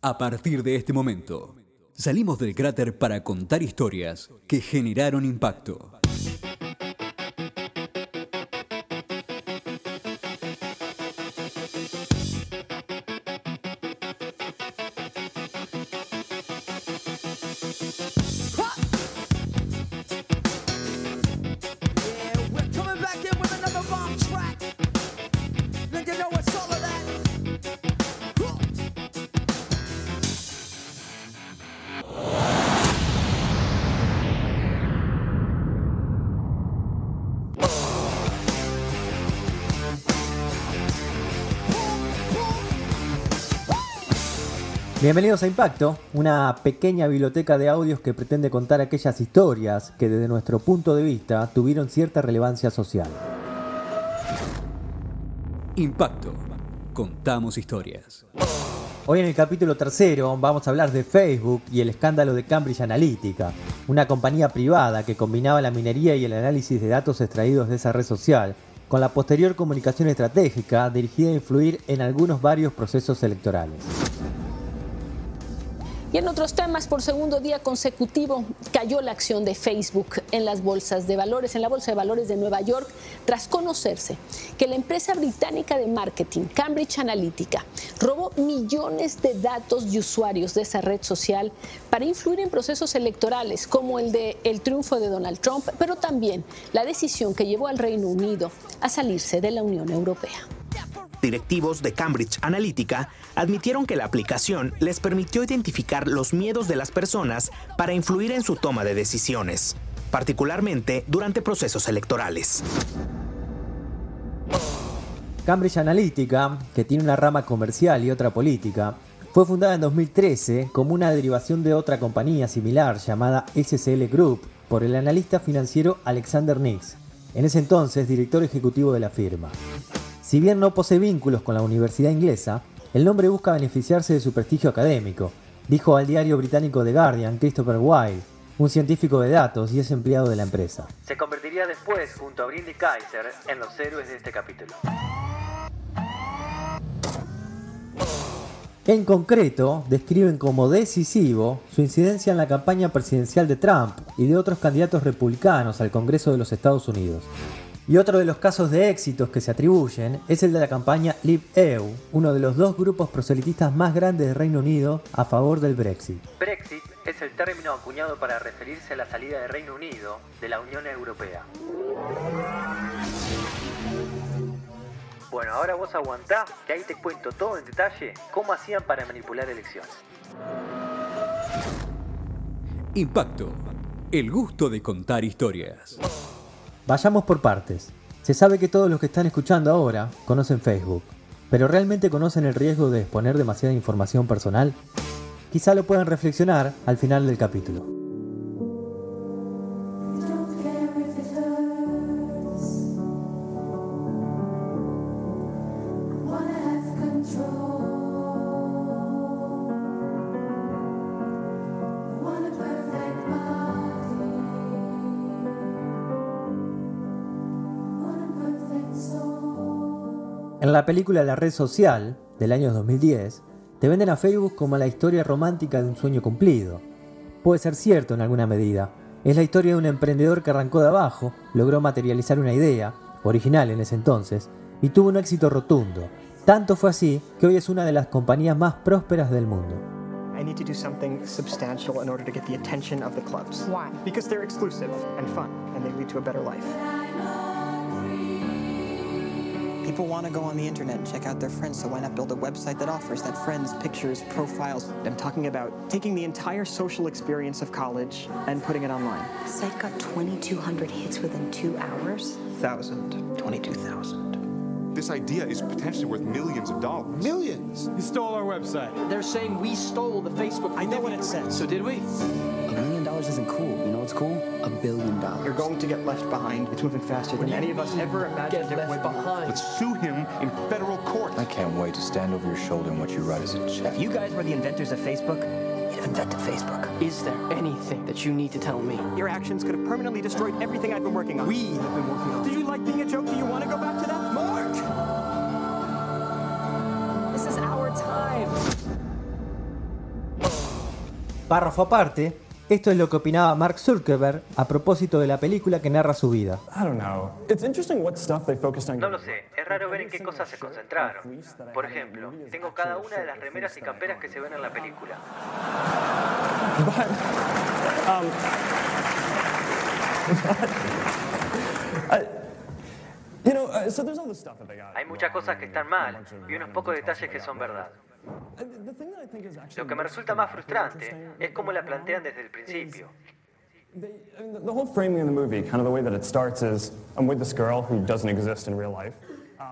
A partir de este momento, salimos del cráter para contar historias que generaron impacto. Bienvenidos a Impacto, una pequeña biblioteca de audios que pretende contar aquellas historias que desde nuestro punto de vista tuvieron cierta relevancia social. Impacto. Contamos historias. Hoy en el capítulo tercero vamos a hablar de Facebook y el escándalo de Cambridge Analytica, una compañía privada que combinaba la minería y el análisis de datos extraídos de esa red social con la posterior comunicación estratégica dirigida a influir en algunos varios procesos electorales. Y en otros temas, por segundo día consecutivo, cayó la acción de Facebook en las bolsas de valores, en la bolsa de valores de Nueva York, tras conocerse que la empresa británica de marketing, Cambridge Analytica, robó millones de datos de usuarios de esa red social para influir en procesos electorales, como el de el triunfo de Donald Trump, pero también la decisión que llevó al Reino Unido a salirse de la Unión Europea. Directivos de Cambridge Analytica admitieron que la aplicación les permitió identificar los miedos de las personas para influir en su toma de decisiones, particularmente durante procesos electorales. Cambridge Analytica, que tiene una rama comercial y otra política, fue fundada en 2013 como una derivación de otra compañía similar llamada SCL Group por el analista financiero Alexander Nix, en ese entonces director ejecutivo de la firma. Si bien no posee vínculos con la universidad inglesa, el nombre busca beneficiarse de su prestigio académico, dijo al diario británico The Guardian Christopher Wilde, un científico de datos y es empleado de la empresa. Se convertiría después, junto a Brindy Kaiser, en los héroes de este capítulo. En concreto, describen como decisivo su incidencia en la campaña presidencial de Trump y de otros candidatos republicanos al Congreso de los Estados Unidos. Y otro de los casos de éxitos que se atribuyen es el de la campaña Live EU, uno de los dos grupos proselitistas más grandes del Reino Unido a favor del Brexit. Brexit es el término acuñado para referirse a la salida del Reino Unido de la Unión Europea. Bueno, ahora vos aguantá, que ahí te cuento todo en detalle cómo hacían para manipular elecciones. Impacto. El gusto de contar historias. Vayamos por partes. Se sabe que todos los que están escuchando ahora conocen Facebook, pero ¿realmente conocen el riesgo de exponer demasiada información personal? Quizá lo puedan reflexionar al final del capítulo. La película La red social, del año 2010, te venden a Facebook como la historia romántica de un sueño cumplido. Puede ser cierto en alguna medida. Es la historia de un emprendedor que arrancó de abajo, logró materializar una idea, original en ese entonces, y tuvo un éxito rotundo. Tanto fue así que hoy es una de las compañías más prósperas del mundo. I need to do something substantial in order to get the attention of the clubs. Why? Because they're exclusive and fun, and they lead to a better life. People want to go on the internet and check out their friends, so why not build a website that offers that friends, pictures, profiles? I'm talking about taking the entire social experience of college and putting it online. Site got 2,200 hits within two hours. Thousand, 22,000. This idea is potentially worth millions of dollars. Millions. You stole our website. They're saying we stole the Facebook. I know what it says. So did we? A million dollars isn't cool. You know what's cool? A billion dollars. You're going to get left behind. It's moving faster than any of us ever imagined Get it left would. behind. Let's sue him in federal court. I can't wait to stand over your shoulder and watch you write us a check. If you guys were the inventors of Facebook, you'd have invented Facebook. Is there anything that you need to tell me? Your actions could have permanently destroyed everything I've been working on. We have been working on Did you like being a joke? Do you want to go back to that? Mark! This is our time. Párrafo aparte, esto es lo que opinaba Mark Zuckerberg a propósito de la película que narra su vida. I don't know. It's interesting what stuff they focused on. No lo sé, es raro ver en qué cosas se concentraron. Por ejemplo, tengo cada una de las remeras y camperas que se ven en la película. Um, I- you know, uh, so there's all this stuff that they got. Hay muchas cosas que están mal y unos pocos detalles que son verdad. Lo que me resulta más frustrante es cómo la plantean desde el principio. I mean, the- the whole framing of the movie, kind of the way that it starts is I'm with this girl who doesn't exist in real life.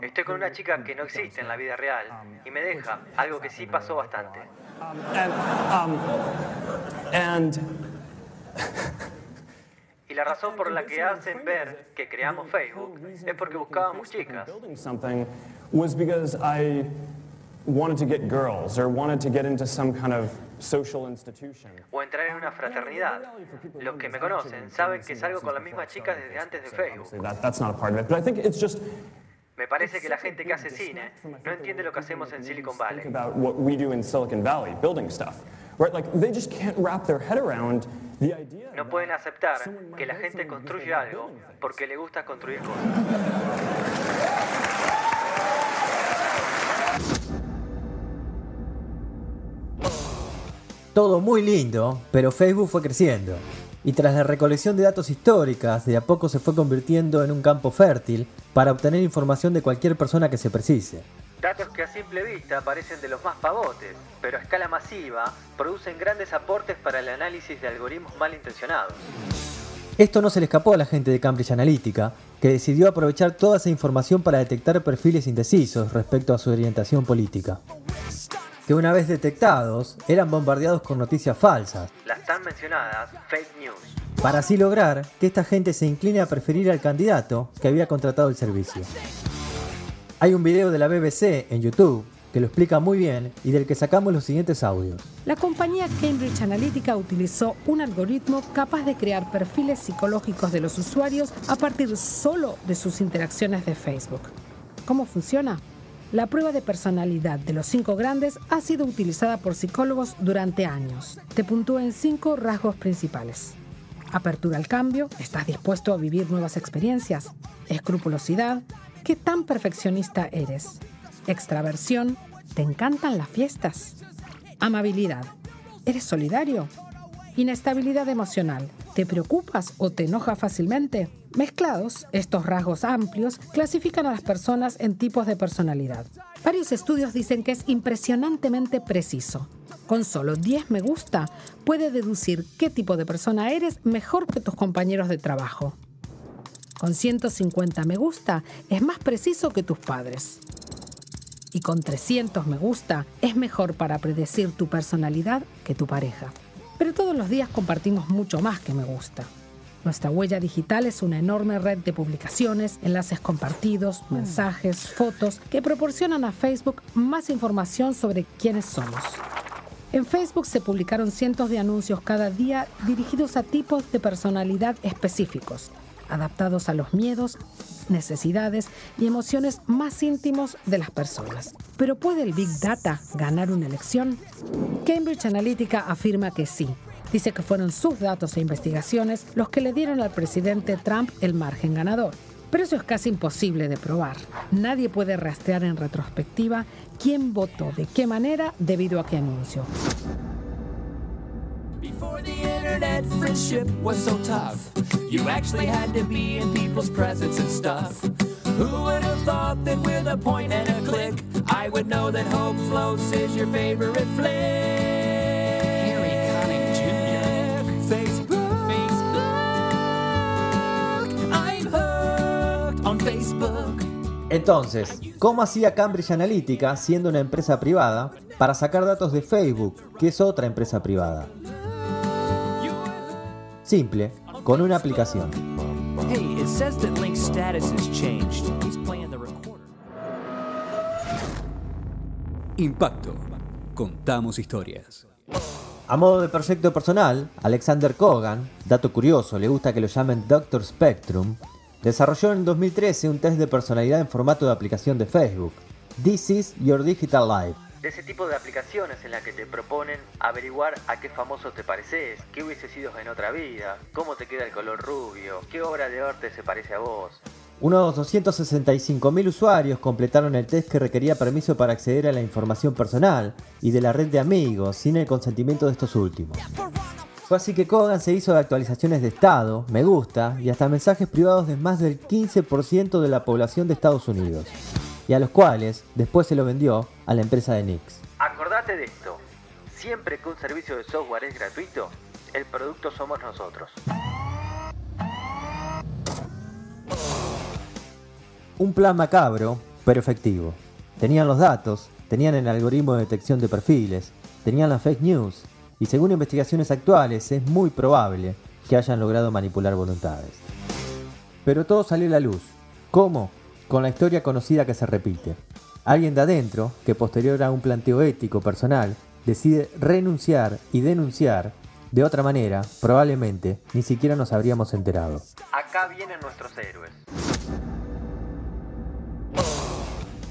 Estoy con una chica que no existe en la vida real y me deja algo que sí pasó bastante. Um, and Y la razón por la que hacen ver que creamos Facebook es porque buscábamos chicas. Wanted to get girls or wanted to get into some kind of social institution. o entrar en una fraternidad. Los que me conocen saben que salgo con la misma chica desde antes de Facebook. That, that's not a part of it. But I think it's just Me parece que la gente que hace cine no entiende lo que hacemos en Silicon Valley. about what we do in Silicon Valley, building stuff. Right? Like they just can't wrap their head around the idea. No pueden aceptar que la gente construye algo porque le gusta construir cosas. Todo muy lindo, pero Facebook fue creciendo. Y tras la recolección de datos históricas, de a poco se fue convirtiendo en un campo fértil para obtener información de cualquier persona que se precise. Datos que a simple vista parecen de los más pavotes, pero a escala masiva producen grandes aportes para el análisis de algoritmos malintencionados. Esto no se le escapó a la gente de Cambridge Analytica, que decidió aprovechar toda esa información para detectar perfiles indecisos respecto a su orientación política. Que una vez detectados, eran bombardeados con noticias falsas, Las tan mencionadas fake news. para así lograr que esta gente se incline a preferir al candidato que había contratado el servicio. Hay un video de la BBC en YouTube que lo explica muy bien y del que sacamos los siguientes audios. La compañía Cambridge Analytica utilizó un algoritmo capaz de crear perfiles psicológicos de los usuarios a partir solo de sus interacciones de Facebook. ¿Cómo funciona? La prueba de personalidad de los cinco grandes ha sido utilizada por psicólogos durante años. Te puntúa en cinco rasgos principales. Apertura al cambio, estás dispuesto a vivir nuevas experiencias. Escrupulosidad, ¿qué tan perfeccionista eres? Extraversión, ¿te encantan las fiestas? Amabilidad, ¿eres solidario? Inestabilidad emocional, ¿te preocupas o te enoja fácilmente? Mezclados, estos rasgos amplios clasifican a las personas en tipos de personalidad. Varios estudios dicen que es impresionantemente preciso. Con solo 10 me gusta, puede deducir qué tipo de persona eres mejor que tus compañeros de trabajo. Con 150 me gusta, es más preciso que tus padres. Y con 300 me gusta, es mejor para predecir tu personalidad que tu pareja. Pero todos los días compartimos mucho más que me gusta. Nuestra huella digital es una enorme red de publicaciones, enlaces compartidos, mensajes, fotos que proporcionan a Facebook más información sobre quiénes somos. En Facebook se publicaron cientos de anuncios cada día dirigidos a tipos de personalidad específicos, adaptados a los miedos, necesidades y emociones más íntimos de las personas. Pero ¿puede el Big Data ganar una elección? Cambridge Analytica afirma que sí. Dice que fueron sus datos e investigaciones los que le dieron al presidente Trump el margen ganador. Pero eso es casi imposible de probar. Nadie puede rastrear en retrospectiva quién votó de qué manera debido a qué anuncio. Who would have thought that with a point and a click, I would know that Hope Floats is your favorite flick? Facebook. Facebook. I'm hooked on Facebook. Entonces, ¿cómo hacía Cambridge Analytica, siendo una empresa privada, para sacar datos de Facebook, que es otra empresa privada? Simple, con una aplicación. Impacto. Contamos historias. A modo de proyecto personal, Alexander Kogan, dato curioso, le gusta que lo llamen Doctor Spectrum, desarrolló en 2013 un test de personalidad en formato de aplicación de Facebook. This is Your Digital Life. de ese tipo de aplicaciones en las que te proponen averiguar a qué famoso te pareces, qué hubiese sido en otra vida, cómo te queda el color rubio, qué obra de arte se parece a vos. Unos 265.000 usuarios completaron el test que requería permiso para acceder a la información personal y de la red de amigos sin el consentimiento de estos últimos. Fue así que Kogan se hizo de actualizaciones de estado, me gusta y hasta mensajes privados de más del 15% de la población de Estados Unidos, y a los cuales después se lo vendió a la empresa de Nix. Acordate de esto, siempre que un servicio de software es gratuito, el producto somos nosotros. Un plan macabro, pero efectivo. Tenían los datos, tenían el algoritmo de detección de perfiles, tenían las fake news, y según investigaciones actuales es muy probable que hayan logrado manipular voluntades. Pero todo salió a la luz. ¿Cómo? Con la historia conocida que se repite. Alguien de adentro, que posterior a un planteo ético personal, decide renunciar y denunciar, de otra manera, probablemente, ni siquiera nos habríamos enterado. Acá vienen nuestros héroes.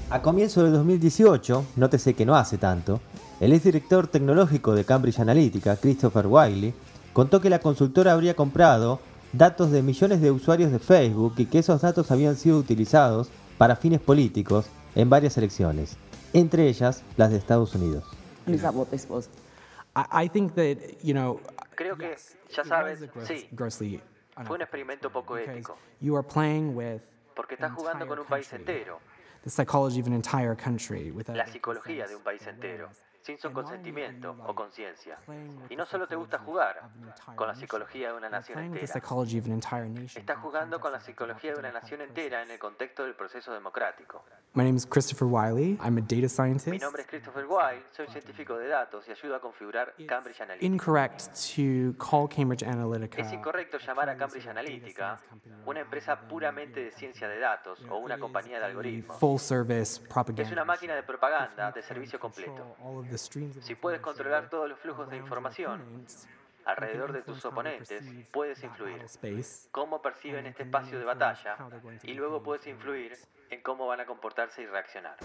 A comienzo de 2018, nótese que no hace tanto, el exdirector tecnológico de Cambridge Analytica, Christopher Wiley, contó que la consultora habría comprado datos de millones de usuarios de Facebook y que esos datos habían sido utilizados para fines políticos en varias elecciones, entre ellas las de Estados Unidos. Creo que, ya sabes, sí, grossly fue un experimento poco ético, you are playing with porque estás jugando con un país entero, the psychology of an entire country without la psicología de un país entero, sin su consentimiento o conciencia. Y no solo te gusta jugar con la psicología de una nación entera, estás jugando con la psicología de una nación entera en el contexto del proceso democrático. My name is Christopher Wiley. I'm a data Mi scientist. nombre es Christopher Wilde, soy científico de datos y ayudo a configurar Cambridge Analytica. Incorrect to call Cambridge Analytica Es incorrecto llamar a Cambridge Analytica una empresa puramente de ciencia de datos o una compañía de algoritmos. full service Es una máquina de propaganda de servicio completo. Si puedes controlar todos los flujos de información alrededor de tus oponentes, puedes influir cómo perciben este espacio de batalla y luego puedes influir en cómo van a comportarse y reaccionar.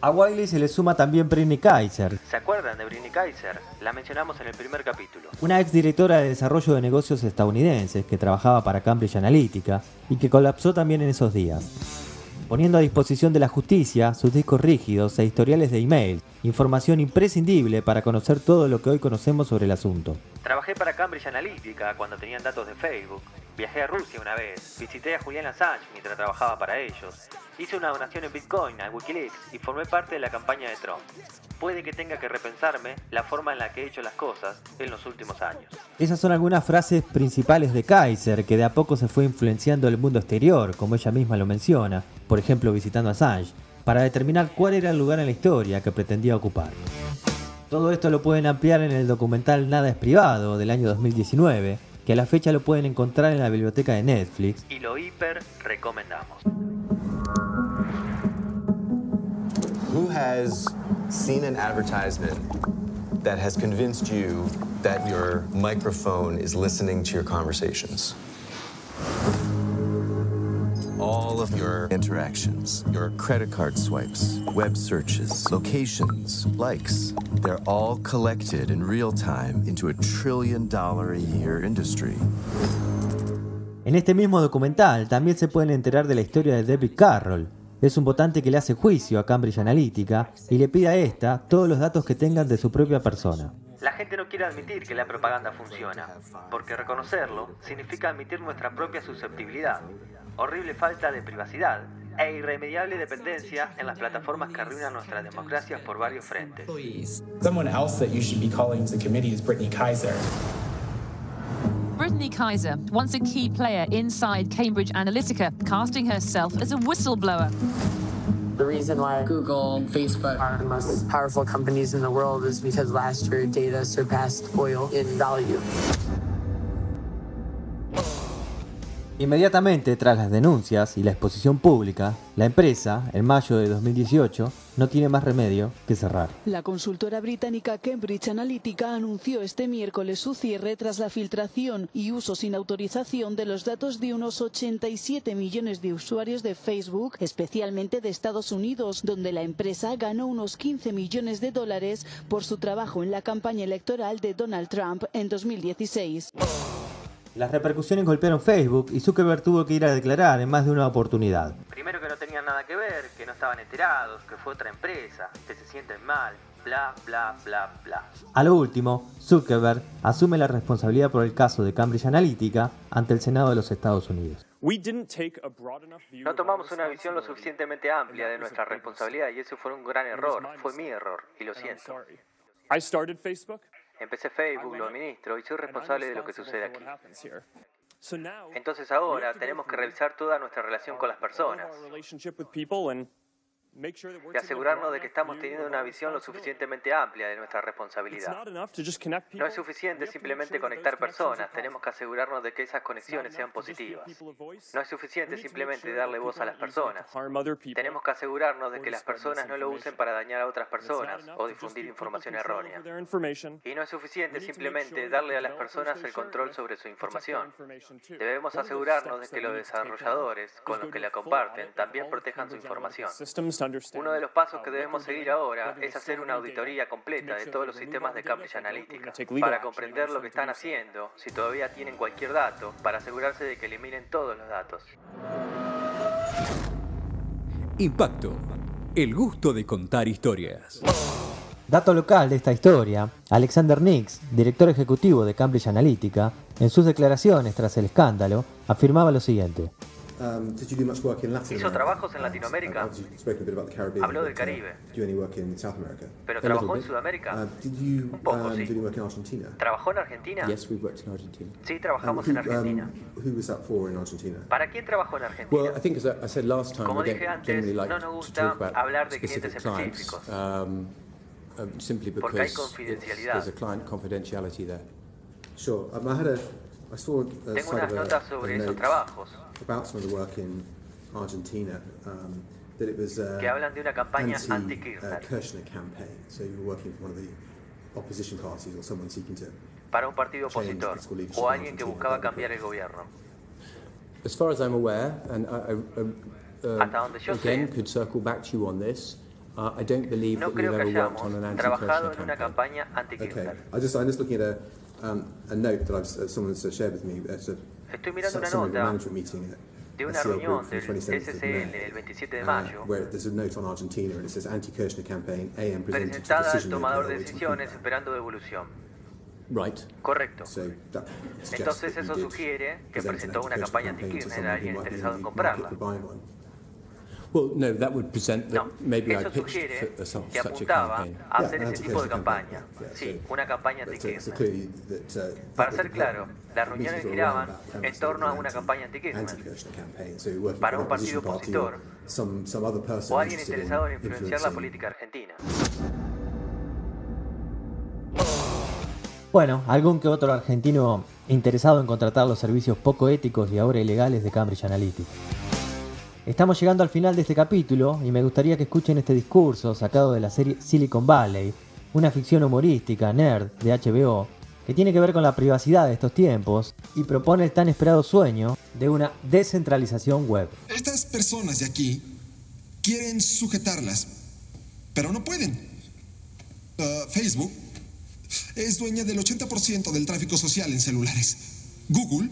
A Wiley se le suma también Britney Kaiser, ¿Se acuerdan de Britney Kaiser? La mencionamos en el primer capítulo. una ex directora de desarrollo de negocios estadounidenses que trabajaba para Cambridge Analytica y que colapsó también en esos días, poniendo a disposición de la justicia sus discos rígidos e historiales de email, información imprescindible para conocer todo lo que hoy conocemos sobre el asunto. Trabajé para Cambridge Analytica cuando tenían datos de Facebook. Viajé a Rusia una vez. Visité a Julian Assange mientras trabajaba para ellos. Hice una donación en Bitcoin a Wikileaks y formé parte de la campaña de Trump. Puede que tenga que repensarme la forma en la que he hecho las cosas en los últimos años. Esas son algunas frases principales de Kaiser que de a poco se fue influenciando el mundo exterior, como ella misma lo menciona, por ejemplo visitando a Assange, para determinar cuál era el lugar en la historia que pretendía ocupar. Todo esto lo pueden ampliar en el documental Nada es privado del año 2019, que a la fecha lo pueden encontrar en la biblioteca de Netflix Y lo hiper recomendamos. Who has seen an advertisement that has convinced you that your microphone is listening to your conversations? All of your interactions, your credit card swipes, web searches, locations, likes, they're all collected in real time into a trillion dollar a year industry. En este mismo documental también se pueden enterar de la historia de David Carroll. Es un votante que le hace juicio a Cambridge Analytica y le pide a esta todos los datos que tengan de su propia persona. La gente no quiere admitir que la propaganda funciona, porque reconocerlo significa admitir nuestra propia susceptibilidad, horrible falta de privacidad e irremediable dependencia en las plataformas que arruinan nuestras democracias por varios frentes. Someone else that you should be calling to committee is Brittany Kaiser. Brittany Kaiser, once a key player inside Cambridge Analytica, casting herself as a whistleblower. The reason why Google and Facebook are the most powerful companies in the world is because last year data surpassed oil in value. Inmediatamente tras las denuncias y la exposición pública, la empresa, en mayo de 2018, no tiene más remedio que cerrar. La consultora británica Cambridge Analytica anunció este miércoles su cierre tras la filtración y uso sin autorización de los datos de unos 87 millones de usuarios de Facebook, especialmente de Estados Unidos, donde la empresa ganó unos 15 millones de dólares por su trabajo en la campaña electoral de Donald Trump en 2016. Las repercusiones golpearon Facebook y Zuckerberg tuvo que ir a declarar en más de una oportunidad. Primero que no tenían nada que ver, que no estaban enterados, que fue otra empresa, que se sienten mal, bla, bla, bla, bla. A lo último, Zuckerberg asume la responsabilidad por el caso de Cambridge Analytica ante el Senado de los Estados Unidos. No tomamos una visión lo suficientemente amplia de nuestra responsabilidad y eso fue un gran error, fue mi error y lo siento. Empecé Facebook, lo administro y soy responsable de lo que sucede aquí. Entonces ahora tenemos que revisar toda nuestra relación con las personas y asegurarnos de que estamos teniendo una visión lo suficientemente amplia de nuestra responsabilidad. No es suficiente simplemente conectar personas, tenemos que asegurarnos de que esas conexiones sean positivas. No es suficiente simplemente darle voz a las personas. Tenemos que asegurarnos de que las personas no lo usen para dañar a otras personas o difundir información errónea. Y no es suficiente simplemente darle a las personas el control sobre su información. Debemos asegurarnos de que los desarrolladores con los que la comparten también protejan su información. Uno de los pasos que debemos seguir ahora es hacer una auditoría completa de todos los sistemas de Cambridge Analytica para comprender lo que están haciendo, si todavía tienen cualquier dato, para asegurarse de que eliminen todos los datos. Impacto. El gusto de contar historias. Dato local de esta historia, Alexander Nix, director ejecutivo de Cambridge Analytica, en sus declaraciones tras el escándalo, afirmaba lo siguiente. Um, did you do much work in Latin Hizo trabajos en Latinoamérica. Habló del Caribe. Pero trabajó en Sudamérica. Un poco, sí. ¿Trabajó en Argentina? Sí, trabajamos en Argentina. ¿Para quién trabajó en Argentina? Como dije antes, no nos gusta hablar de clientes específicos. Porque hay confidencialidad. Sure, um, I had a I saw a Tengo unas of a, notas a sobre esos note trabajos about some of the work in Argentina. Um, that it was uh, que hablan de una campaña anti, anti-Kirchner. uh, campaign. So you were working for one of the opposition parties or someone seeking to. para un partido Change opositor fiscal leadership o alguien que buscaba cambiar el gobierno. As far as I'm aware, and I, I, uh, Hasta donde yo again sé, could circle back to you on this. Uh, I don't believe No that we've ever worked on an anti-Kirchner campaign. anti-Kirchner. Okay, I just I'm just looking at a um, a note that I've uh, someone's uh, shared with me. It's a, Estoy mirando una some nota management meeting at de una reunión del 27th of SCL el 27 de uh, mayo where there's a note on Argentina and it says anti-Kirchner campaign AM presented to presentada al decision tomador de decisiones esperando devolución. Right. Correcto. So that Entonces eso sugiere que presentó una campaña anti-Kirchner a alguien interesado en comprarla. Well, no, that would present that No, maybe I eso pitched sugiere for, uh, some, que such a apuntaba campaign. a hacer ese tipo de campaña. Sí, una campaña so anti-Kirchner. clearly that, uh, Para ser claro, las reuniones giraban en torno a una campaña an anti-Kirchner. So Para un an opposition partido party or opositor some, some other person o alguien interested interesado en in influenciar la influencing política argentina. Bueno, algún que otro argentino interesado en contratar los servicios poco éticos y ahora ilegales de Cambridge Analytica. Estamos llegando al final de este capítulo y me gustaría que escuchen este discurso sacado de la serie Silicon Valley, una ficción humorística nerd de HBO que tiene que ver con la privacidad de estos tiempos y propone el tan esperado sueño de una descentralización web. Estas personas de aquí quieren sujetarlas, pero no pueden. Uh, Facebook es dueña del 80% del tráfico social en celulares. Google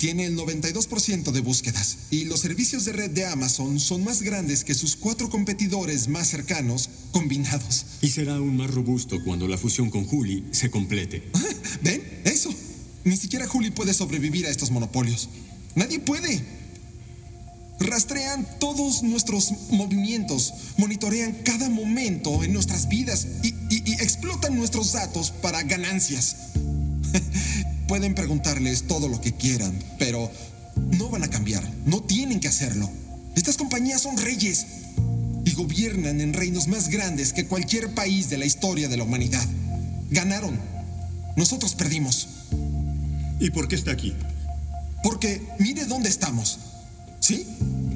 tiene el 92% de búsquedas. Y los servicios de red de Amazon son más grandes que sus cuatro competidores más cercanos combinados. Y será aún más robusto cuando la fusión con Juli se complete. ¿Ven? Eso. Ni siquiera Juli puede sobrevivir a estos monopolios. Nadie puede. Rastrean todos nuestros movimientos, monitorean cada momento en nuestras vidas y, y- y explotan nuestros datos para ganancias. Pueden preguntarles todo lo que quieran, pero no van a cambiar, no tienen que hacerlo. Estas compañías son reyes y gobiernan en reinos más grandes que cualquier país de la historia de la humanidad. Ganaron. Nosotros perdimos. ¿Y por qué está aquí? Porque mire dónde estamos. ¿Sí?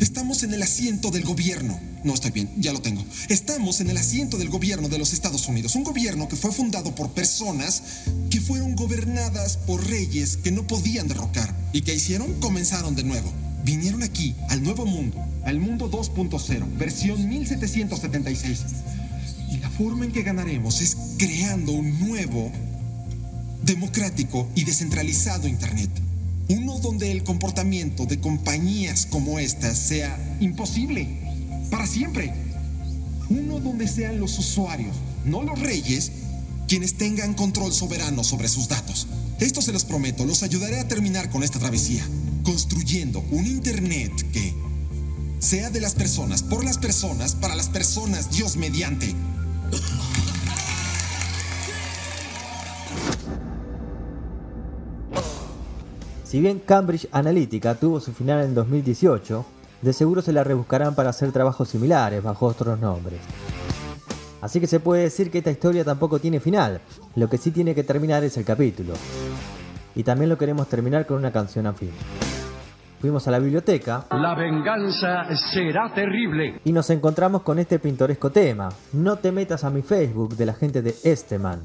Estamos en el asiento del gobierno. No estoy bien, ya lo tengo. Estamos en el asiento del gobierno de los Estados Unidos. Un gobierno que fue fundado por personas que fueron gobernadas por reyes que no podían derrocar. ¿Y qué hicieron? Comenzaron de nuevo. Vinieron aquí, al nuevo mundo, al mundo 2.0, versión 1776. Y la forma en que ganaremos es creando un nuevo, democrático y descentralizado Internet. Uno donde el comportamiento de compañías como esta sea imposible, para siempre. Uno donde sean los usuarios, no los reyes, quienes tengan control soberano sobre sus datos. Esto se los prometo, los ayudaré a terminar con esta travesía, construyendo un Internet que sea de las personas, por las personas, para las personas, Dios mediante. Si bien Cambridge Analytica tuvo su final en 2018, de seguro se la rebuscarán para hacer trabajos similares bajo otros nombres. Así que se puede decir que esta historia tampoco tiene final, lo que sí tiene que terminar es el capítulo. Y también lo queremos terminar con una canción afín. Fuimos a la biblioteca La venganza será terrible. y nos encontramos con este pintoresco tema, No te metas a mi Facebook de la gente de Esteman.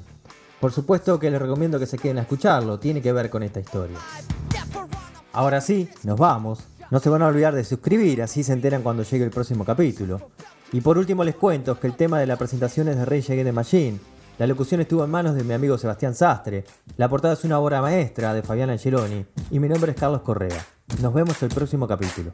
Por supuesto que les recomiendo que se queden a escucharlo, tiene que ver con esta historia. Ahora sí, nos vamos. No se van a olvidar de suscribir, así se enteran cuando llegue el próximo capítulo. Y por último les cuento que el tema de la presentación es de Rage Against the Machine. La locución estuvo en manos de mi amigo Sebastián Sastre. La portada es una obra maestra de Fabián Angeloni. Y mi nombre es Carlos Correa. Nos vemos el próximo capítulo.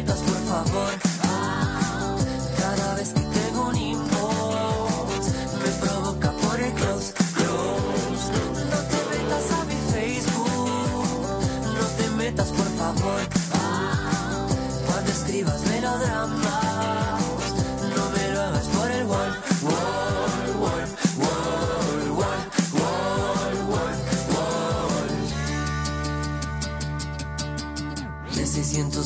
respetas, por favor.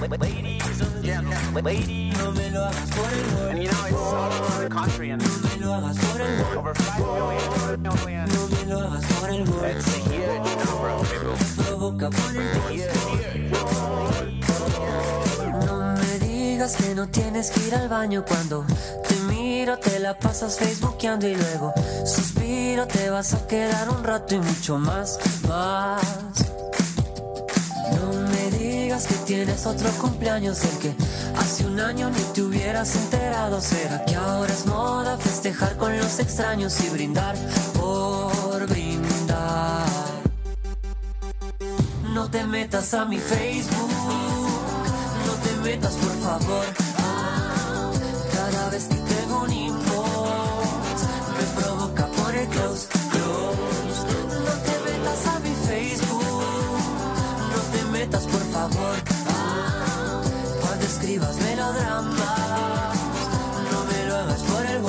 ladies ladies. No el over the No me lo hagas por el wall over 5 million, million. No me lo hagas por el wall It's a huge number, people. provoca No me digas que no tienes que ir al baño cuando te miro, te la pasas facebookeando y luego suspiro, te vas a quedar un rato y mucho más, más. Tienes otro cumpleaños del que hace un año ni te hubieras enterado. ¿Será que ahora es moda festejar con los extraños y brindar por brindar? No te metas a mi Facebook, no te metas por favor. Cada vez que tengo un inbox, me provoca por el close, close. No te metas a mi Facebook, no te metas por favor escribas melodramas, no me lo hagas por el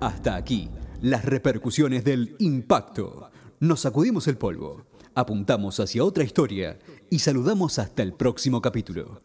Hasta aquí las repercusiones del impacto. Nos sacudimos el polvo apuntamos hacia otra historia y saludamos hasta el próximo capítulo.